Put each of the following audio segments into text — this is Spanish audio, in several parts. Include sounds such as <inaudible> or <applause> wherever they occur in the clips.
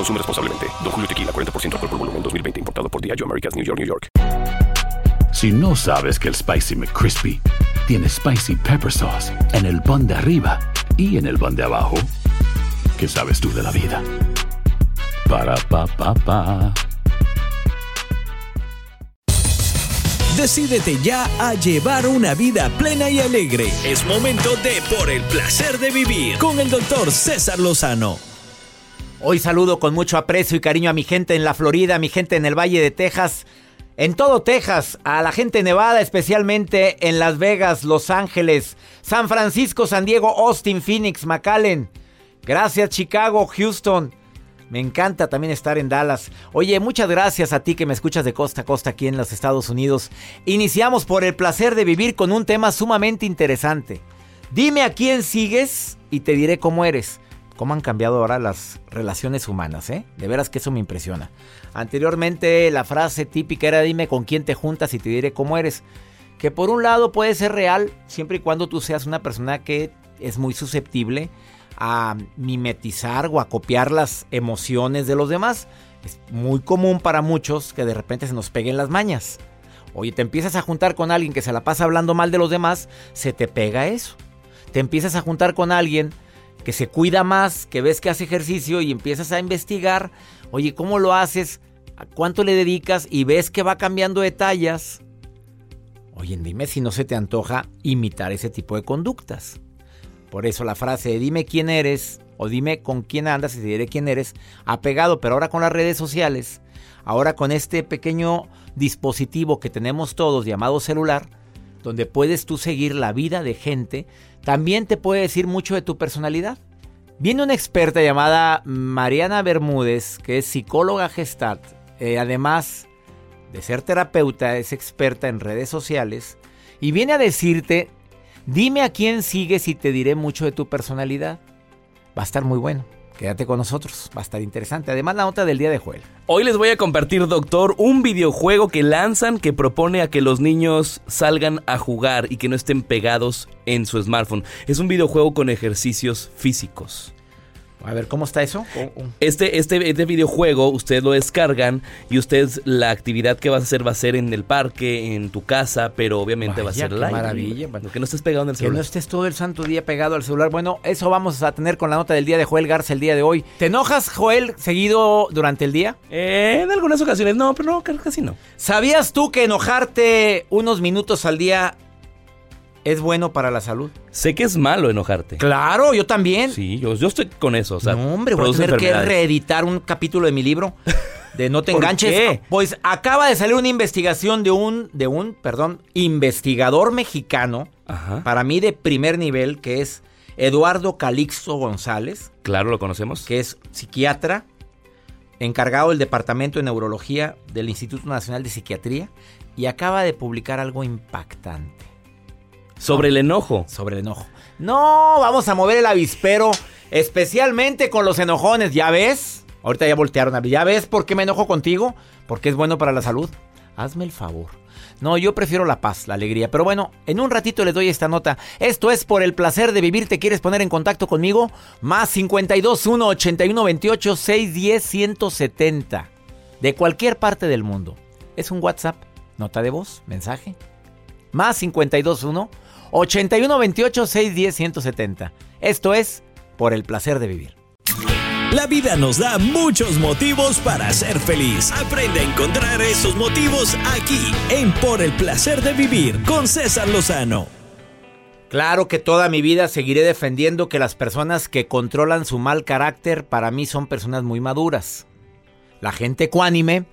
Consume responsablemente. Don Julio Tequila, 40% alcohol por volumen, 2020. Importado por Diageo Americas, New York, New York. Si no sabes que el Spicy McCrispy tiene Spicy Pepper Sauce en el pan de arriba y en el pan de abajo, ¿qué sabes tú de la vida? Para, pa, pa, pa. Decídete ya a llevar una vida plena y alegre. Es momento de Por el placer de vivir con el doctor César Lozano. Hoy saludo con mucho aprecio y cariño a mi gente en la Florida, a mi gente en el Valle de Texas, en todo Texas, a la gente Nevada, especialmente en Las Vegas, Los Ángeles, San Francisco, San Diego, Austin, Phoenix, McAllen. Gracias Chicago, Houston. Me encanta también estar en Dallas. Oye, muchas gracias a ti que me escuchas de costa a costa aquí en los Estados Unidos. Iniciamos por el placer de vivir con un tema sumamente interesante. Dime a quién sigues y te diré cómo eres cómo han cambiado ahora las relaciones humanas, ¿eh? De veras que eso me impresiona. Anteriormente la frase típica era dime con quién te juntas y te diré cómo eres. Que por un lado puede ser real siempre y cuando tú seas una persona que es muy susceptible a mimetizar o a copiar las emociones de los demás. Es muy común para muchos que de repente se nos peguen las mañas. Oye, te empiezas a juntar con alguien que se la pasa hablando mal de los demás, se te pega eso. Te empiezas a juntar con alguien que se cuida más, que ves que hace ejercicio y empiezas a investigar, oye, ¿cómo lo haces? ¿A cuánto le dedicas? Y ves que va cambiando de tallas. Oye, dime si no se te antoja imitar ese tipo de conductas. Por eso la frase dime quién eres o dime con quién andas y te diré quién eres ha pegado, pero ahora con las redes sociales, ahora con este pequeño dispositivo que tenemos todos llamado celular, donde puedes tú seguir la vida de gente también te puede decir mucho de tu personalidad. Viene una experta llamada Mariana Bermúdez, que es psicóloga gestalt, eh, además de ser terapeuta, es experta en redes sociales, y viene a decirte, dime a quién sigues y te diré mucho de tu personalidad. Va a estar muy bueno. Quédate con nosotros, va a estar interesante. Además, la nota del día de Joel. Hoy les voy a compartir, doctor, un videojuego que lanzan que propone a que los niños salgan a jugar y que no estén pegados en su smartphone. Es un videojuego con ejercicios físicos. A ver, ¿cómo está eso? Este, este, este videojuego ustedes lo descargan y ustedes la actividad que vas a hacer va a ser en el parque, en tu casa, pero obviamente va a ser live. maravilla. Que no estés pegado en el celular. Que no estés todo el santo día pegado al celular. Bueno, eso vamos a tener con la nota del día de Joel Garza el día de hoy. ¿Te enojas, Joel, seguido durante el día? Eh, en algunas ocasiones no, pero no, casi no. ¿Sabías tú que enojarte unos minutos al día es bueno para la salud. Sé que es malo enojarte. Claro, yo también. Sí, yo, yo estoy con eso. O sea, no, hombre, voy a tener que reeditar un capítulo de mi libro de No te <laughs> enganches. Pues acaba de salir una investigación de un, de un, perdón, investigador mexicano, para mí de primer nivel, que es Eduardo Calixto González. Claro, lo conocemos. Que es psiquiatra, encargado del Departamento de Neurología del Instituto Nacional de Psiquiatría, y acaba de publicar algo impactante. Sobre el enojo. Sobre el enojo. No, vamos a mover el avispero, especialmente con los enojones, ¿ya ves? Ahorita ya voltearon a ¿ya ves por qué me enojo contigo? Porque es bueno para la salud. Hazme el favor. No, yo prefiero la paz, la alegría. Pero bueno, en un ratito les doy esta nota. Esto es por el placer de vivir. ¿Te quieres poner en contacto conmigo? Más 52 1 81 28 610 170. De cualquier parte del mundo. Es un WhatsApp, nota de voz, mensaje. Más 52 1 81 28 610 170. Esto es Por el placer de vivir. La vida nos da muchos motivos para ser feliz. Aprende a encontrar esos motivos aquí, en Por el placer de vivir, con César Lozano. Claro que toda mi vida seguiré defendiendo que las personas que controlan su mal carácter para mí son personas muy maduras. La gente ecuánime,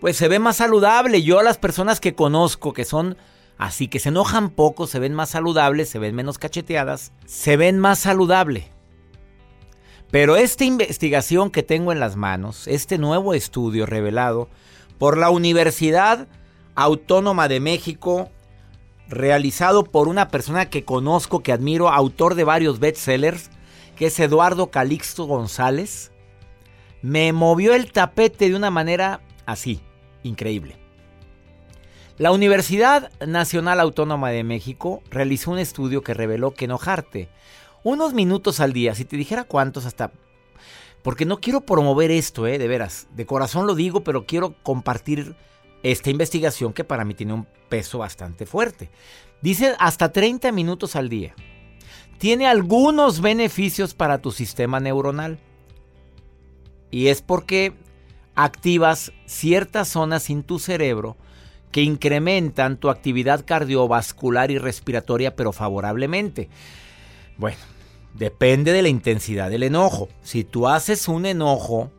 pues se ve más saludable. Yo a las personas que conozco que son así, que se enojan poco, se ven más saludables, se ven menos cacheteadas, se ven más saludable. Pero esta investigación que tengo en las manos, este nuevo estudio revelado por la Universidad Autónoma de México, realizado por una persona que conozco, que admiro, autor de varios bestsellers, que es Eduardo Calixto González, me movió el tapete de una manera así, increíble. La Universidad Nacional Autónoma de México realizó un estudio que reveló que enojarte unos minutos al día, si te dijera cuántos hasta... Porque no quiero promover esto, eh, de veras, de corazón lo digo, pero quiero compartir esta investigación que para mí tiene un peso bastante fuerte. Dice hasta 30 minutos al día. Tiene algunos beneficios para tu sistema neuronal. Y es porque activas ciertas zonas en tu cerebro que incrementan tu actividad cardiovascular y respiratoria, pero favorablemente. Bueno, Depende de la intensidad del enojo. Si tú haces un enojo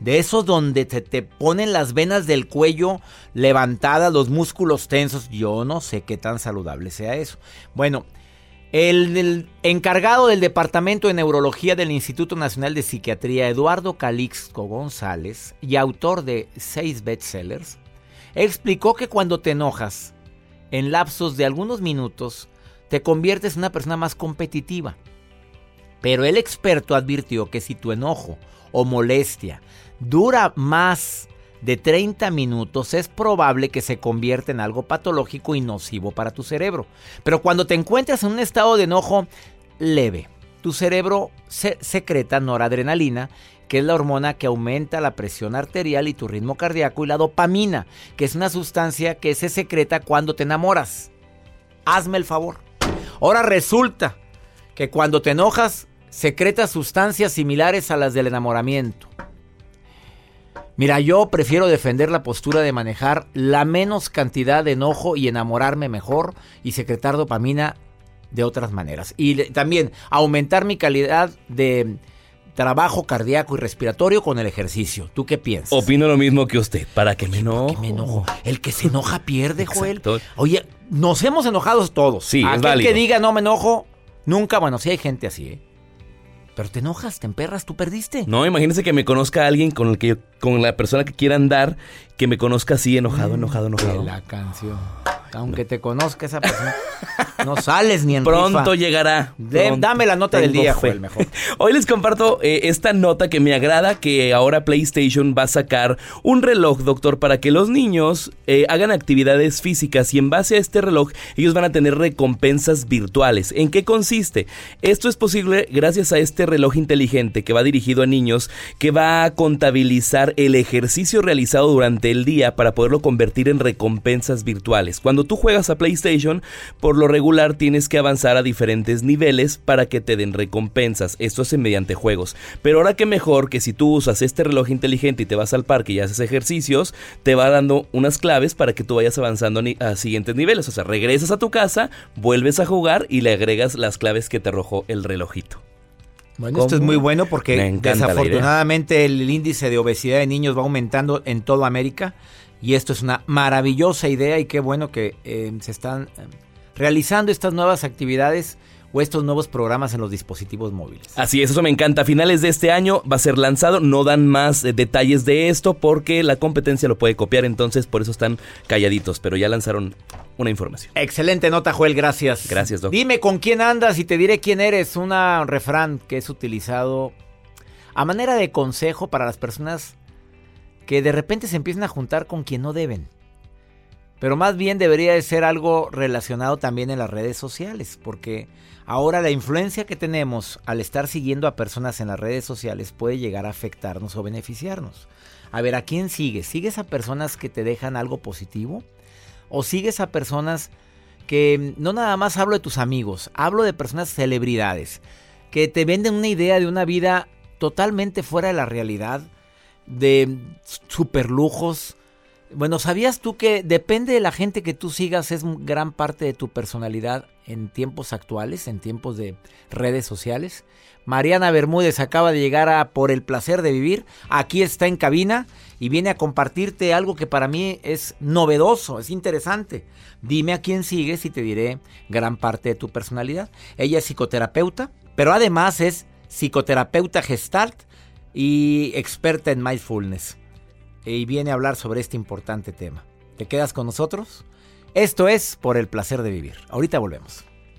de esos donde te, te ponen las venas del cuello levantadas, los músculos tensos, yo no sé qué tan saludable sea eso. Bueno, el, el, encargado del Departamento de Neurología del Instituto Nacional de Psiquiatría, Eduardo Calixto González, y autor de seis bestsellers, explicó que cuando te enojas, en lapsos de algunos minutos, te conviertes en una persona más competitiva. Pero el experto advirtió que si tu enojo o molestia dura más de 30 minutos, es probable que se convierta en algo patológico y nocivo para tu cerebro. Pero cuando te encuentras en un estado de enojo leve, tu cerebro se secreta noradrenalina, que es la hormona que aumenta la presión arterial y tu ritmo cardíaco, y la dopamina, que es una sustancia que se secreta cuando te enamoras. Hazme el favor. Ahora resulta que cuando te enojas secreta sustancias similares a las del enamoramiento. Mira, yo prefiero defender la postura de manejar la menos cantidad de enojo y enamorarme mejor y secretar dopamina de otras maneras. Y también aumentar mi calidad de trabajo cardíaco y respiratorio con el ejercicio. ¿Tú qué piensas? Opino lo mismo que usted. ¿Para que me enojo? me enojo? El que se enoja pierde, Joel. Oye, nos hemos enojado todos. Sí, Aquel es válido. que diga no me enojo, nunca, bueno, sí hay gente así, ¿eh? Pero te enojas, te emperras, tú perdiste. No, imagínese que me conozca alguien con el que con la persona que quiera andar, que me conozca así enojado, enojado, enojado. La canción. Aunque te conozca esa persona, <laughs> no sales ni en Pronto rifa. llegará. De- Pronto. dame la nota del día, fe. Joel, mejor. <laughs> Hoy les comparto eh, esta nota que me agrada, que ahora PlayStation va a sacar un reloj, doctor, para que los niños eh, hagan actividades físicas y en base a este reloj ellos van a tener recompensas virtuales. ¿En qué consiste? Esto es posible gracias a este reloj inteligente que va dirigido a niños, que va a contabilizar el ejercicio realizado durante el día para poderlo convertir en recompensas virtuales. Cuando tú juegas a PlayStation, por lo regular tienes que avanzar a diferentes niveles para que te den recompensas. Esto es mediante juegos. Pero ahora que mejor que si tú usas este reloj inteligente y te vas al parque y haces ejercicios, te va dando unas claves para que tú vayas avanzando a, siguientes niveles. O sea, regresas a tu casa, vuelves a jugar y le agregas las claves que te arrojó el relojito. Bueno, esto es muy bueno porque desafortunadamente el índice de obesidad de niños va aumentando en toda América y esto es una maravillosa idea y qué bueno que eh, se están eh, realizando estas nuevas actividades o estos nuevos programas en los dispositivos móviles. Así es, eso me encanta. A finales de este año va a ser lanzado. No dan más eh, detalles de esto porque la competencia lo puede copiar, entonces por eso están calladitos. Pero ya lanzaron una información. Excelente nota, Joel, gracias. Gracias, Doc. Dime con quién andas y te diré quién eres. Un refrán que es utilizado a manera de consejo para las personas que de repente se empiezan a juntar con quien no deben. Pero más bien debería de ser algo relacionado también en las redes sociales, porque ahora la influencia que tenemos al estar siguiendo a personas en las redes sociales puede llegar a afectarnos o beneficiarnos. A ver, ¿a quién sigues? ¿Sigues a personas que te dejan algo positivo? ¿O sigues a personas que no nada más hablo de tus amigos, hablo de personas celebridades, que te venden una idea de una vida totalmente fuera de la realidad, de superlujos. Bueno, ¿sabías tú que depende de la gente que tú sigas es gran parte de tu personalidad en tiempos actuales, en tiempos de redes sociales? Mariana Bermúdez acaba de llegar a Por el placer de vivir. Aquí está en cabina y viene a compartirte algo que para mí es novedoso, es interesante. Dime a quién sigues y te diré gran parte de tu personalidad. Ella es psicoterapeuta, pero además es psicoterapeuta gestalt y experta en mindfulness. Y viene a hablar sobre este importante tema. ¿Te quedas con nosotros? Esto es Por el placer de vivir. Ahorita volvemos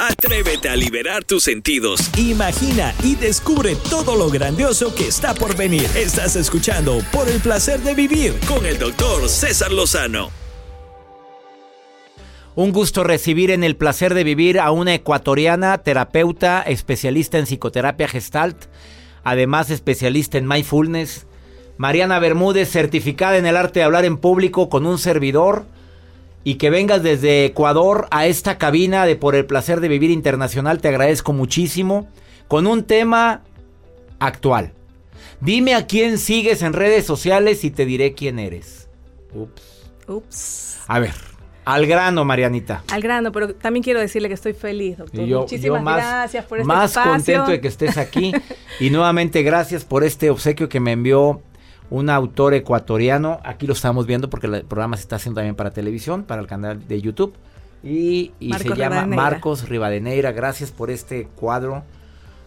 Atrévete a liberar tus sentidos. Imagina y descubre todo lo grandioso que está por venir. Estás escuchando Por el placer de vivir con el doctor César Lozano. Un gusto recibir en el placer de vivir a una ecuatoriana, terapeuta, especialista en psicoterapia gestalt, además especialista en mindfulness. Mariana Bermúdez, certificada en el arte de hablar en público con un servidor y que vengas desde Ecuador a esta cabina de Por el Placer de Vivir Internacional. Te agradezco muchísimo. Con un tema actual. Dime a quién sigues en redes sociales y te diré quién eres. Ups. Ups. A ver, al grano, Marianita. Al grano, pero también quiero decirle que estoy feliz, doctor. Muchísimas más, gracias por este Más contento de que estés aquí. <laughs> y nuevamente gracias por este obsequio que me envió un autor ecuatoriano. Aquí lo estamos viendo porque el programa se está haciendo también para televisión, para el canal de YouTube. Y, se llama Marcos Rivadeneira. Gracias por este cuadro,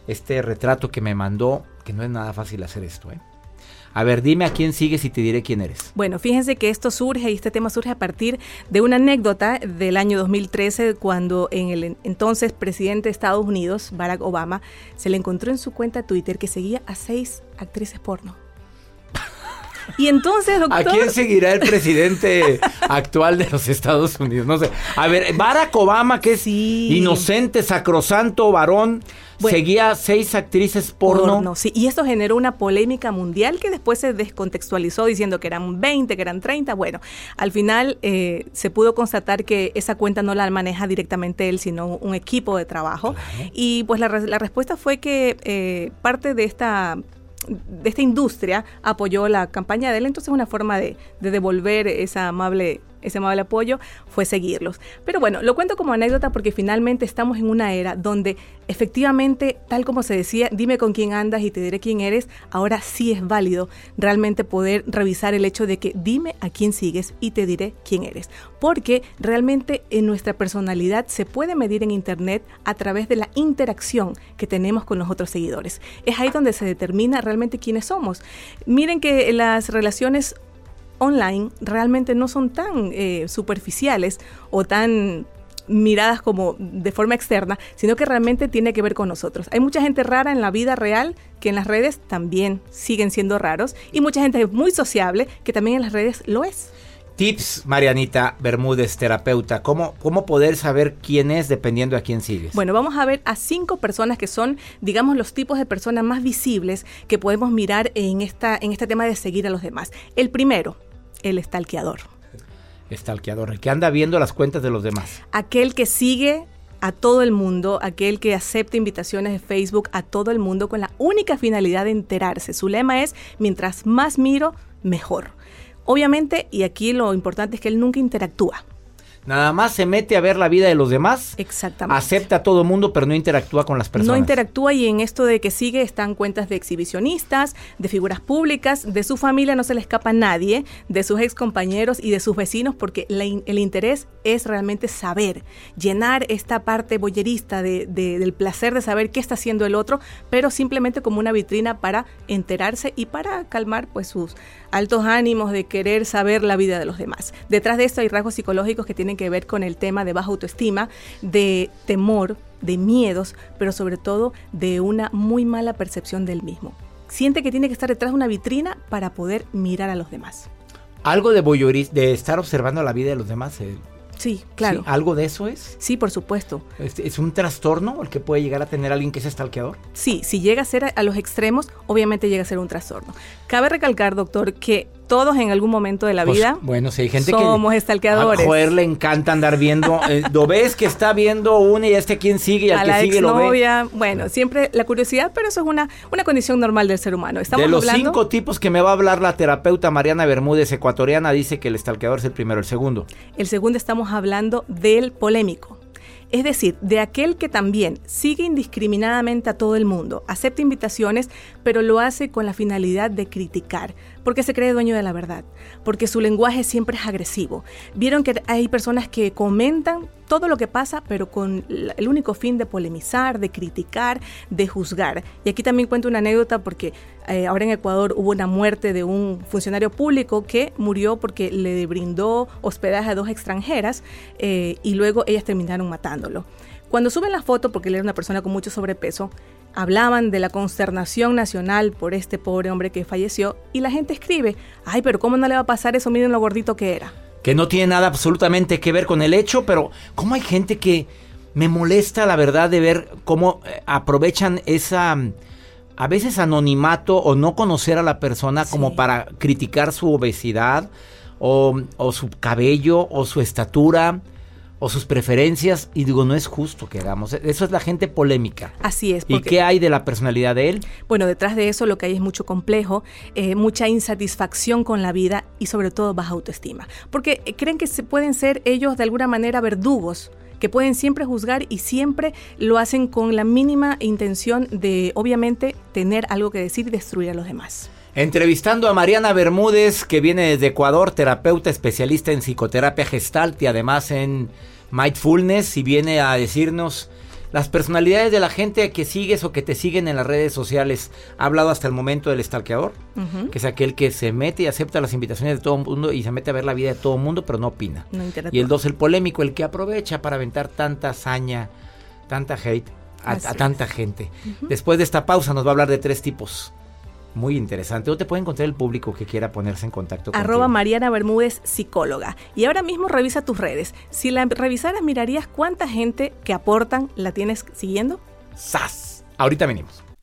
este retrato que me mandó, que no es nada fácil hacer esto, ¿eh? A ver, dime a quién sigues y te diré quién eres. Bueno, fíjense que esto surge y este tema surge a partir de una anécdota del año 2013 cuando en el entonces presidente de Estados Unidos, Barack Obama, se le encontró en su cuenta Twitter que seguía a seis actrices porno. Y entonces, doctor... ¿A quién seguirá el presidente actual de los Estados Unidos? No sé. A ver, Barack Obama, que es inocente, sacrosanto, varón, seguía seis actrices porno. Sí, y esto generó una polémica mundial que después se descontextualizó diciendo que eran 20, que eran 30. Bueno, al final eh, se pudo constatar que esa cuenta no la maneja directamente él, sino un equipo de trabajo. Y pues la, la, respuesta fue que eh, parte de esta de esta industria apoyó la campaña de él, entonces una forma de, de devolver esa amable ese amable apoyo fue seguirlos. Pero bueno, lo cuento como anécdota porque finalmente estamos en una era donde efectivamente, tal como se decía, dime con quién andas y te diré quién eres, ahora sí es válido realmente poder revisar el hecho de que dime a quién sigues y te diré quién eres. Porque realmente en nuestra personalidad se puede medir en Internet a través de la interacción que tenemos con los otros seguidores. Es ahí donde se determina realmente quiénes somos. Miren que las relaciones online realmente no son tan eh, superficiales o tan miradas como de forma externa, sino que realmente tiene que ver con nosotros. Hay mucha gente rara en la vida real que en las redes también siguen siendo raros y mucha gente muy sociable que también en las redes lo es. Tips, Marianita Bermúdez, terapeuta, ¿cómo, ¿cómo poder saber quién es dependiendo a quién sigues? Bueno, vamos a ver a cinco personas que son, digamos, los tipos de personas más visibles que podemos mirar en, esta, en este tema de seguir a los demás. El primero, el estalqueador. Estalqueador, el que anda viendo las cuentas de los demás. Aquel que sigue a todo el mundo, aquel que acepta invitaciones de Facebook a todo el mundo con la única finalidad de enterarse. Su lema es, mientras más miro, mejor. Obviamente, y aquí lo importante es que él nunca interactúa. Nada más se mete a ver la vida de los demás. Exactamente. Acepta a todo mundo, pero no interactúa con las personas. No interactúa y en esto de que sigue están cuentas de exhibicionistas, de figuras públicas, de su familia no se le escapa a nadie, de sus ex compañeros y de sus vecinos, porque el interés es realmente saber, llenar esta parte boyerista de, del placer de saber qué está haciendo el otro, pero simplemente como una vitrina para enterarse y para calmar pues sus altos ánimos de querer saber la vida de los demás. Detrás de esto hay rasgos psicológicos que tienen que ver con el tema de baja autoestima, de temor, de miedos, pero sobre todo de una muy mala percepción del mismo. siente que tiene que estar detrás de una vitrina para poder mirar a los demás. Algo de voyeurismo, de estar observando la vida de los demás. eh, Sí, claro. ¿sí? ¿Algo de eso es? Sí, por supuesto. ¿Es, es un trastorno el que puede llegar a tener alguien que es estalqueador? Sí, si llega a ser a, a los extremos, obviamente llega a ser un trastorno. Cabe recalcar, doctor, que todos en algún momento de la Pues, vida bueno, si hay gente que. somos estalqueadores. A joder, le encanta andar viendo. eh, lo ves que está viendo una y este quién sigue y al a que la sigue lo ve. bueno, siempre la curiosidad, pero eso es una, una condición normal del ser humano. Estamos De los hablando, cinco tipos que me va a hablar la terapeuta Mariana Bermúdez, ecuatoriana, dice que el estalqueador es el primero. El segundo. el segundo estamos hablando del polémico. Es decir, de aquel que también sigue indiscriminadamente a todo el mundo, acepta invitaciones, pero lo hace con la finalidad de criticar, porque se cree dueño de la verdad, porque su lenguaje siempre es agresivo. Vieron que hay personas que comentan todo lo que pasa, pero con el único fin de polemizar, de criticar, de juzgar. Y aquí también cuento una anécdota porque eh, ahora en Ecuador hubo una muerte de un funcionario público que murió porque le brindó hospedaje a dos extranjeras eh, y luego ellas terminaron matándolo. Cuando suben la foto, porque él era una persona con mucho sobrepeso, hablaban de la consternación nacional por este pobre hombre que falleció y la gente escribe, ay, pero ¿cómo no le va a pasar eso? Miren lo gordito que era. que no tiene nada absolutamente que ver con el hecho, pero ¿cómo hay gente que me molesta la verdad de ver cómo eh, aprovechan esa a veces anonimato o no conocer a la persona como para criticar su obesidad o, o su cabello o su estatura o sus preferencias y digo no es justo que hagamos eso es la gente polémica Así es. y qué hay de la personalidad de él Bueno, detrás de eso lo que hay es mucho complejo, eh, mucha insatisfacción con la vida y sobre todo baja autoestima. Porque eh, creen que se pueden ser ellos de alguna manera verdugos que pueden siempre juzgar y siempre lo hacen con la mínima intención de, obviamente, tener algo que decir y destruir a los demás. Entrevistando a Mariana Bermúdez, que viene desde Ecuador, terapeuta especialista en psicoterapia gestalt y además en mindfulness, y viene a decirnos las personalidades de la gente que sigues o que te siguen en las redes sociales. Ha hablado hasta el momento del stalkeador, que es aquel que se mete y acepta las invitaciones de todo el mundo y se mete a ver la vida de todo el mundo, pero no opina. No. Y el dos, el polémico, el que aprovecha para aventar tanta hazaña, tanta hate a, tanta gente. Después de esta pausa nos va a hablar de tres tipos. Muy interesante. ¿Dónde te puede encontrar el público que quiera ponerse en contacto Arroba contigo? Mariana Bermúdez, psicóloga. Y ahora mismo revisa tus redes. Si la revisaras, mirarías cuánta gente que aportan la tienes siguiendo. ¡Sas! Ahorita venimos.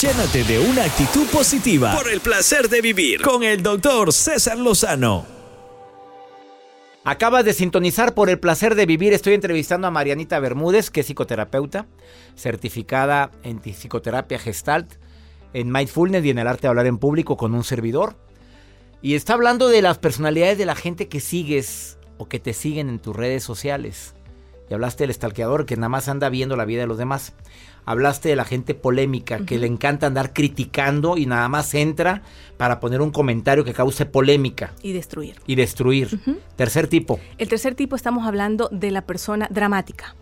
Llénate de una actitud positiva por el placer de vivir con el doctor César Lozano. Acabas de sintonizar por el placer de vivir. Estoy entrevistando a Marianita Bermúdez, que es psicoterapeuta, certificada en psicoterapia gestalt, en mindfulness y en el arte de hablar en público con un servidor. Y está hablando de las personalidades de la gente que sigues o que te siguen en tus redes sociales. Y hablaste del stalkeador que nada más anda viendo la vida de los demás. Hablaste de la gente polémica que le encanta andar criticando y nada más entra para poner un comentario que cause polémica Y destruir. y destruir. Tercer tipo, El tercer tipo estamos hablando de la persona dramática.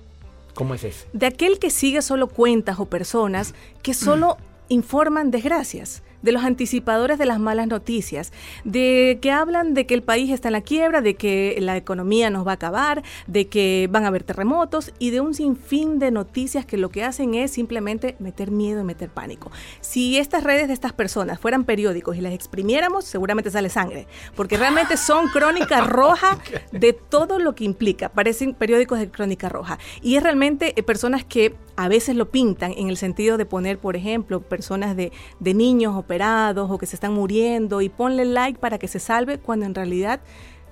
¿cómo es ese? De aquel que sigue solo cuentas o personas que solo informan desgracias, de los anticipadores de las malas noticias, de que hablan de que el país está en la quiebra, de que la economía nos va a acabar, de que van a haber terremotos y de un sinfín de noticias que lo que hacen es simplemente meter miedo y meter pánico. Si estas redes de estas personas fueran periódicos y las exprimiéramos, seguramente sale sangre, porque realmente son crónica <laughs> roja de todo lo que implica. Parecen periódicos de crónica roja. Y es realmente eh, personas que a veces lo pintan en el sentido de poner, por ejemplo, personas de, de niños operados o que se están muriendo y ponle like para que se salve, cuando en realidad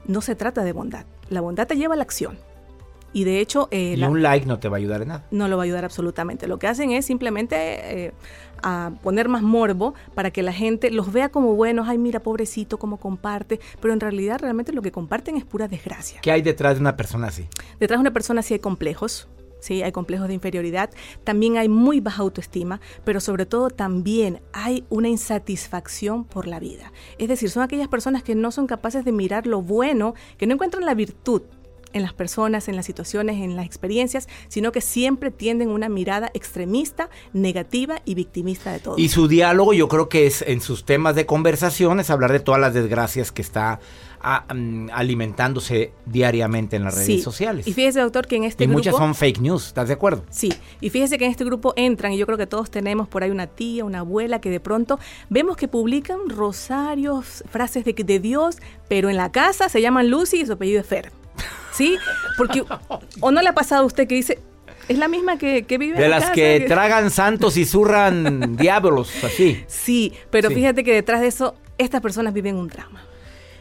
no se trata de bondad. La bondad te lleva a la acción. Y de hecho, eh, Y la- un like no te va a ayudar en nada. no lo va a ayudar absolutamente. Lo que hacen es simplemente eh, a poner más morbo para que la gente los vea como buenos. Ay, mira, pobrecito, cómo comparte. Pero en realidad, realmente lo que comparten es pura desgracia. ¿Qué hay detrás de una persona así? Detrás de una persona sí hay complejos, ¿sí? hay complejos de inferioridad, también hay muy baja autoestima, pero sobre todo también hay una insatisfacción por la vida. Es decir, son aquellas personas que no son capaces de mirar lo bueno, que no encuentran la virtud en las personas, en las situaciones, en las experiencias, sino que siempre tienden una mirada extremista, negativa y victimista de todo. Y su diálogo yo creo que es en sus temas de conversación es hablar de todas las desgracias que está Mm, alimentándose diariamente en las redes sociales. Y fíjese, doctor, que en este y grupo... muchas son fake news, ¿estás de acuerdo? Sí, y fíjese que en este grupo entran, y yo creo que todos tenemos por ahí una tía, una abuela, que de pronto vemos que publican rosarios, frases de, de Dios, pero en la casa se llaman Lucy y su apellido es Fer. ¿Sí? Porque, <laughs> ¿o no le ha pasado a usted que dice, es la misma que, que vive De en las casa, que, tragan santos y zurran <laughs> diablos, así. Sí, pero fíjate que detrás de eso, estas personas viven un drama.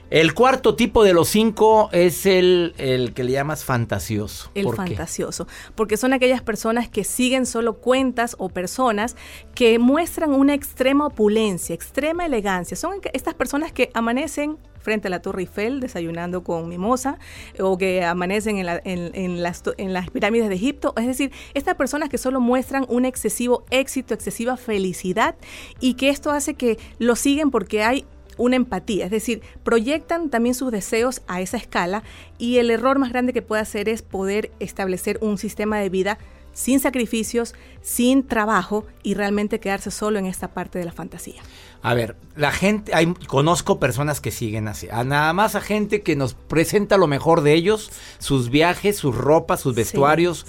El cuarto tipo de los cinco es el, el que le llamas fantasioso. El fantasioso. Porque son aquellas personas que siguen solo cuentas o personas que muestran una extrema opulencia, extrema elegancia. Son estas personas que amanecen frente a la Torre Eiffel desayunando con mimosa o que amanecen en, en, las, en las pirámides de Egipto. Es decir, estas personas que solo muestran un excesivo éxito, excesiva felicidad y que esto hace que lo siguen porque hay una empatía, es decir, proyectan también sus deseos a esa escala y el error más grande que puede hacer es poder establecer un sistema de vida sin sacrificios, sin trabajo y realmente quedarse solo en esta parte de la fantasía. A ver, la gente, hay, conozco personas que siguen así, nada más a gente que nos presenta lo mejor de ellos, sus viajes, sus ropas, sus vestuarios,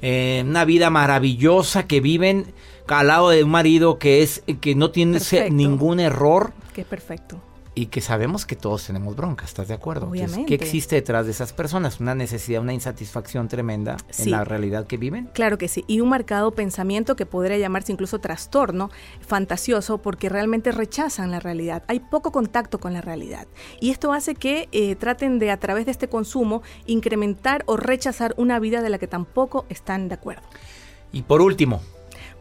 eh, una vida maravillosa que viven al lado de un marido que es que no tiene ningún error que perfecto. Y que sabemos que todos tenemos bronca, ¿estás de acuerdo? Obviamente. ¿Qué existe detrás de esas personas? ¿Una necesidad, una insatisfacción tremenda en la realidad que viven? Claro que sí. Y un marcado pensamiento que podría llamarse incluso trastorno fantasioso porque realmente rechazan la realidad. Hay poco contacto con la realidad. Y esto hace que eh, traten de, a través de este consumo, incrementar o rechazar una vida de la que tampoco están de acuerdo. Y por último.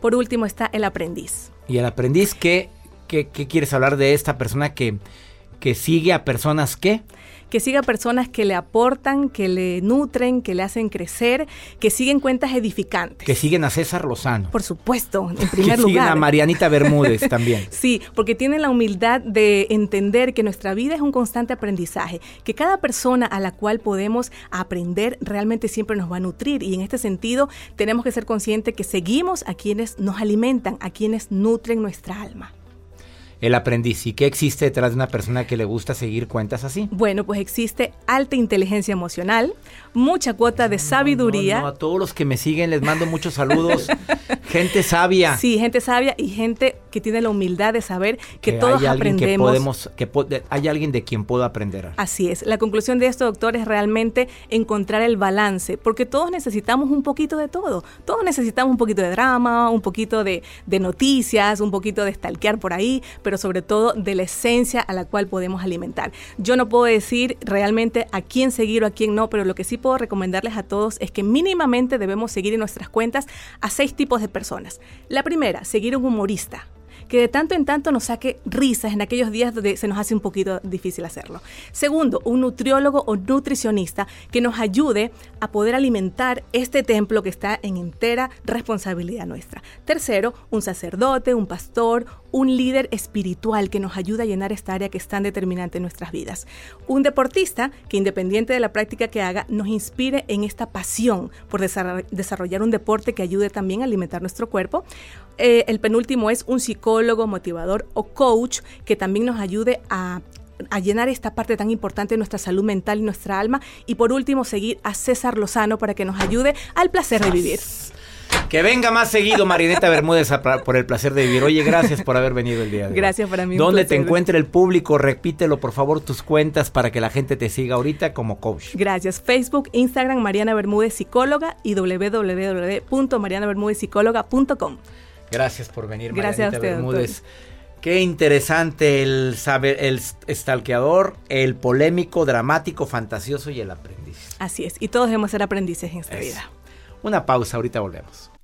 Por último está el aprendiz. Y el aprendiz que ¿Qué, quieres hablar de esta persona que, que sigue a personas que? que siga personas que le aportan, que le nutren, que le hacen crecer, que siguen cuentas edificantes. Que siguen a César Lozano. Por supuesto, en <laughs> primer que Siguen a Marianita Bermúdez <laughs> también. sí, porque tienen la humildad de entender que nuestra vida es un constante aprendizaje, que cada persona a la cual podemos aprender realmente siempre nos va a nutrir y en este sentido tenemos que ser conscientes que seguimos a quienes nos alimentan, a quienes nutren nuestra alma el aprendiz. ¿Y qué existe detrás de una persona que le gusta seguir cuentas así? Bueno, pues existe alta inteligencia emocional, mucha cuota de sabiduría. a todos los que me siguen les mando muchos saludos. <laughs> gente sabia. Sí, gente sabia y gente que tiene la humildad de saber que, todos aprendemos. Que podemos, que hay alguien de quien puedo aprender. Así es. La conclusión de esto, doctor, es realmente encontrar el balance, porque todos necesitamos un poquito de todo. Todos necesitamos un poquito de drama, un poquito de, de noticias, un poquito de stalkear por ahí, pero sobre todo de la esencia a la cual podemos alimentar. Yo no puedo decir realmente a quién seguir o a quién no, pero lo que sí puedo recomendarles a todos es que mínimamente debemos seguir en nuestras cuentas a seis tipos de personas. La primera, seguir un humorista que de tanto en tanto nos saque risas en aquellos días donde se nos hace un poquito difícil hacerlo. Segundo, un nutriólogo o nutricionista que nos ayude a poder alimentar este templo que está en entera responsabilidad nuestra. Tercero, un sacerdote, un pastor, un líder espiritual que nos ayuda a llenar esta área que es tan determinante en nuestras vidas. Un deportista que independiente de la práctica que haga, nos inspire en esta pasión por desarrollar un deporte que ayude también a alimentar nuestro cuerpo. Eh, el penúltimo es un psicólogo, motivador o coach que también nos ayude a llenar esta parte tan importante de nuestra salud mental y nuestra alma. Y por último, seguir a César Lozano para que nos ayude al placer de vivir. Que venga más seguido Marineta Bermúdez por el placer de vivir. Oye, gracias por haber venido el día de hoy. Gracias para mí. ¿Dónde te encuentra el público? Repítelo, por favor, tus cuentas para que la gente te siga ahorita como coach. Gracias. Facebook, Instagram, Mariana Bermúdez Psicóloga y www.marianabermúdezpsicóloga.com. Gracias por venir, Gracias a usted, Bermúdez. Qué interesante el saber, el stalkeador, el polémico, dramático, fantasioso y el aprendiz. Así es, y todos debemos ser aprendices en esta vida. Una pausa, ahorita volvemos.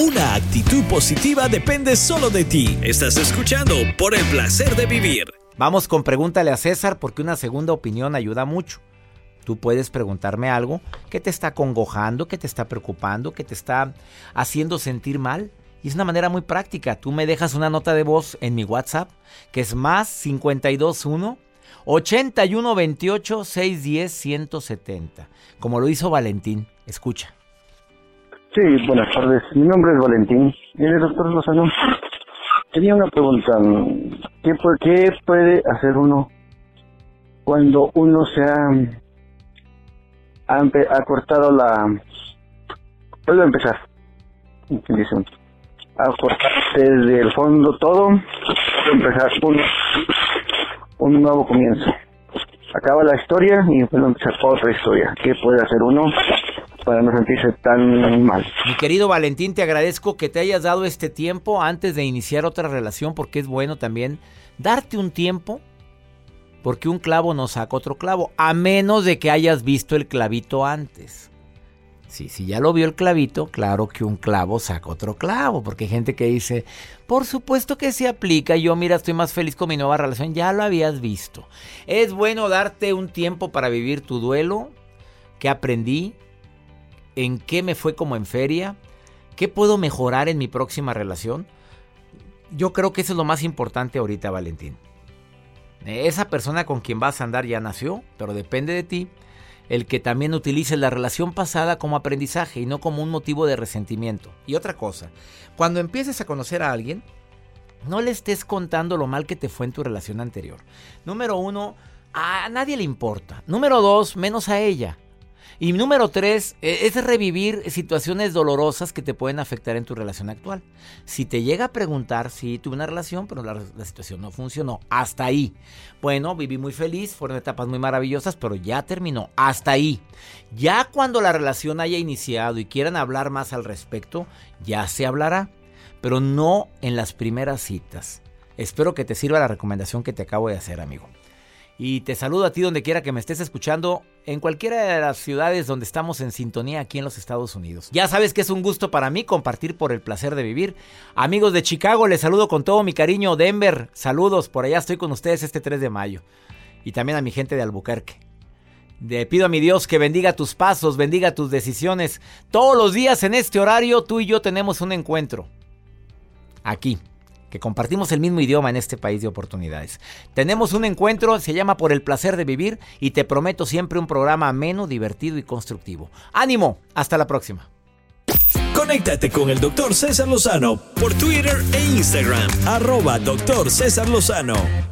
Una actitud positiva depende solo de ti. Estás escuchando por el placer de vivir. Vamos con pregúntale a César porque una segunda opinión ayuda mucho. Tú puedes preguntarme algo que te está congojando, que te está preocupando, que te está haciendo sentir mal. Y es una manera muy práctica. Tú me dejas una nota de voz en mi WhatsApp, que es más 521 8128 610 170. Como lo hizo Valentín. Escucha. Sí, buenas tardes. Mi nombre es Valentín. Mire, doctor Lozano, tenía una pregunta. ¿Qué, pu- qué puede hacer uno cuando uno se ha, ha, ha cortado la... Vuelvo a empezar. ¿Qué dice uno? A cortar desde el fondo todo, vuelvo empezar un, un nuevo comienzo. Acaba la historia y vuelve a empezar otra historia. ¿Qué puede hacer uno para no sentirse tan mal? Mi querido Valentín, te agradezco que te hayas dado este tiempo antes de iniciar otra relación porque es bueno también darte un tiempo porque un clavo no saca otro clavo, a menos de que hayas visto el clavito antes. Sí, si ya lo vio el clavito, claro que un clavo saca otro clavo, porque hay gente que dice, por supuesto que se aplica, yo mira, estoy más feliz con mi nueva relación, ya lo habías visto. Es bueno darte un tiempo para vivir tu duelo, que aprendí, en qué me fue como en feria, qué puedo mejorar en mi próxima relación. Yo creo que eso es lo más importante ahorita, Valentín. Esa persona con quien vas a andar ya nació, pero depende de ti el que también utilices la relación pasada como aprendizaje y no como un motivo de resentimiento. Y otra cosa, cuando empieces a conocer a alguien, no le estés contando lo mal que te fue en tu relación anterior. Número uno, a nadie le importa. Número dos, menos a ella. Y número tres, eh, es revivir situaciones dolorosas que te pueden afectar en tu relación actual. Si te llega a preguntar si tuve una relación, pero la, la situación no funcionó, hasta ahí. Bueno, viví muy feliz, fueron etapas muy maravillosas, pero ya terminó, hasta ahí. Ya cuando la relación haya iniciado y quieran hablar más al respecto, ya se hablará, pero no en las primeras citas. Espero que te sirva la recomendación que te acabo de hacer, amigo. Y te saludo a ti donde quiera que me estés escuchando, en cualquiera de las ciudades donde estamos en sintonía aquí en los Estados Unidos. Ya sabes que es un gusto para mí compartir por el placer de vivir. Amigos de Chicago, les saludo con todo mi cariño. Denver, saludos, por allá estoy con ustedes este 3 de mayo. Y también a mi gente de Albuquerque. Le pido a mi Dios que bendiga tus pasos, bendiga tus decisiones. Todos los días en este horario tú y yo tenemos un encuentro. Aquí, que compartimos el mismo idioma en este país de oportunidades. Tenemos un encuentro, se llama Por el placer de vivir y te prometo siempre un programa ameno, divertido y constructivo. Ánimo, hasta la próxima. Conéctate con el Dr. César Lozano por Twitter e Instagram, arroba. César Lozano.